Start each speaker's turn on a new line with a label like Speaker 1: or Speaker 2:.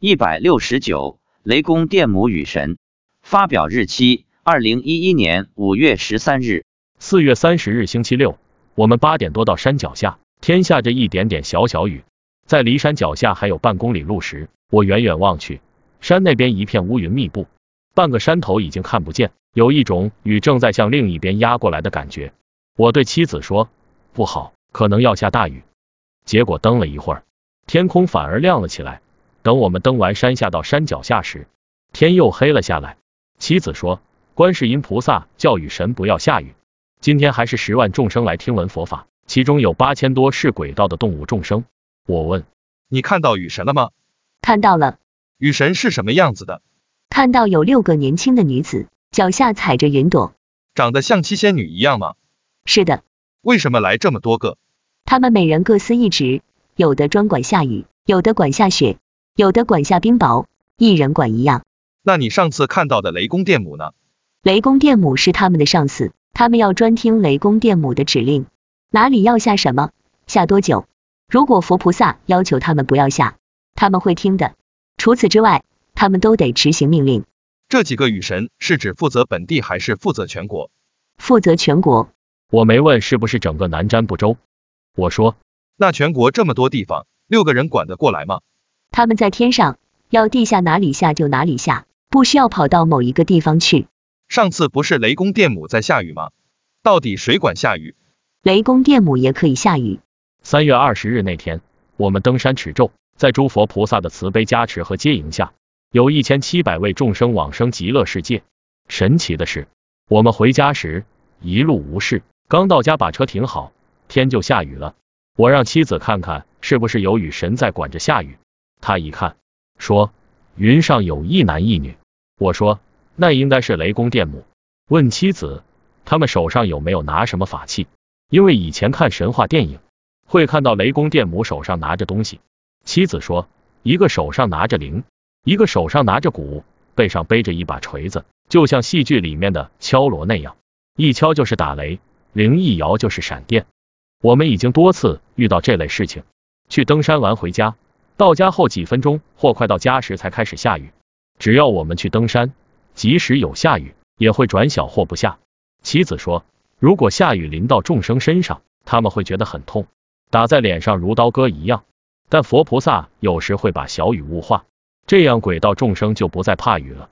Speaker 1: 一百六十九，雷公电母雨神。发表日期：二零一一年五月十三日。
Speaker 2: 四月三十日星期六，我们八点多到山脚下，天下着一点点小小雨。在离山脚下还有半公里路时，我远远望去，山那边一片乌云密布，半个山头已经看不见，有一种雨正在向另一边压过来的感觉。我对妻子说：“不好，可能要下大雨。”结果登了一会儿，天空反而亮了起来。等我们登完山下到山脚下时，天又黑了下来。妻子说：“观世音菩萨教雨神不要下雨。今天还是十万众生来听闻佛法，其中有八千多是鬼道的动物众生。”我问：“
Speaker 3: 你看到雨神了吗？”
Speaker 4: 看到了。
Speaker 3: 雨神是什么样子的？
Speaker 4: 看到有六个年轻的女子，脚下踩着云朵，
Speaker 3: 长得像七仙女一样吗？
Speaker 4: 是的。
Speaker 3: 为什么来这么多个？
Speaker 4: 他们每人各司一职，有的专管下雨，有的管下雪。有的管下冰雹，一人管一样。
Speaker 3: 那你上次看到的雷公电母呢？
Speaker 4: 雷公电母是他们的上司，他们要专听雷公电母的指令，哪里要下什么，下多久。如果佛菩萨要求他们不要下，他们会听的。除此之外，他们都得执行命令。
Speaker 3: 这几个雨神是指负责本地还是负责全国？
Speaker 4: 负责全国。
Speaker 2: 我没问是不是整个南瞻部洲。我说，
Speaker 3: 那全国这么多地方，六个人管得过来吗？
Speaker 4: 他们在天上，要地下哪里下就哪里下，不需要跑到某一个地方去。
Speaker 3: 上次不是雷公电母在下雨吗？到底谁管下雨？
Speaker 4: 雷公电母也可以下雨。
Speaker 2: 三月二十日那天，我们登山持咒，在诸佛菩萨的慈悲加持和接引下，有一千七百位众生往生极乐世界。神奇的是，我们回家时一路无事，刚到家把车停好，天就下雨了。我让妻子看看是不是有雨神在管着下雨。他一看，说云上有一男一女。我说那应该是雷公电母。问妻子，他们手上有没有拿什么法器？因为以前看神话电影，会看到雷公电母手上拿着东西。妻子说，一个手上拿着铃，一个手上拿着鼓，背上背着一把锤子，就像戏剧里面的敲锣那样，一敲就是打雷，铃一摇就是闪电。我们已经多次遇到这类事情。去登山完回家。到家后几分钟或快到家时才开始下雨，只要我们去登山，即使有下雨，也会转小或不下。妻子说，如果下雨淋到众生身上，他们会觉得很痛，打在脸上如刀割一样。但佛菩萨有时会把小雨雾化，这样鬼道众生就不再怕雨了。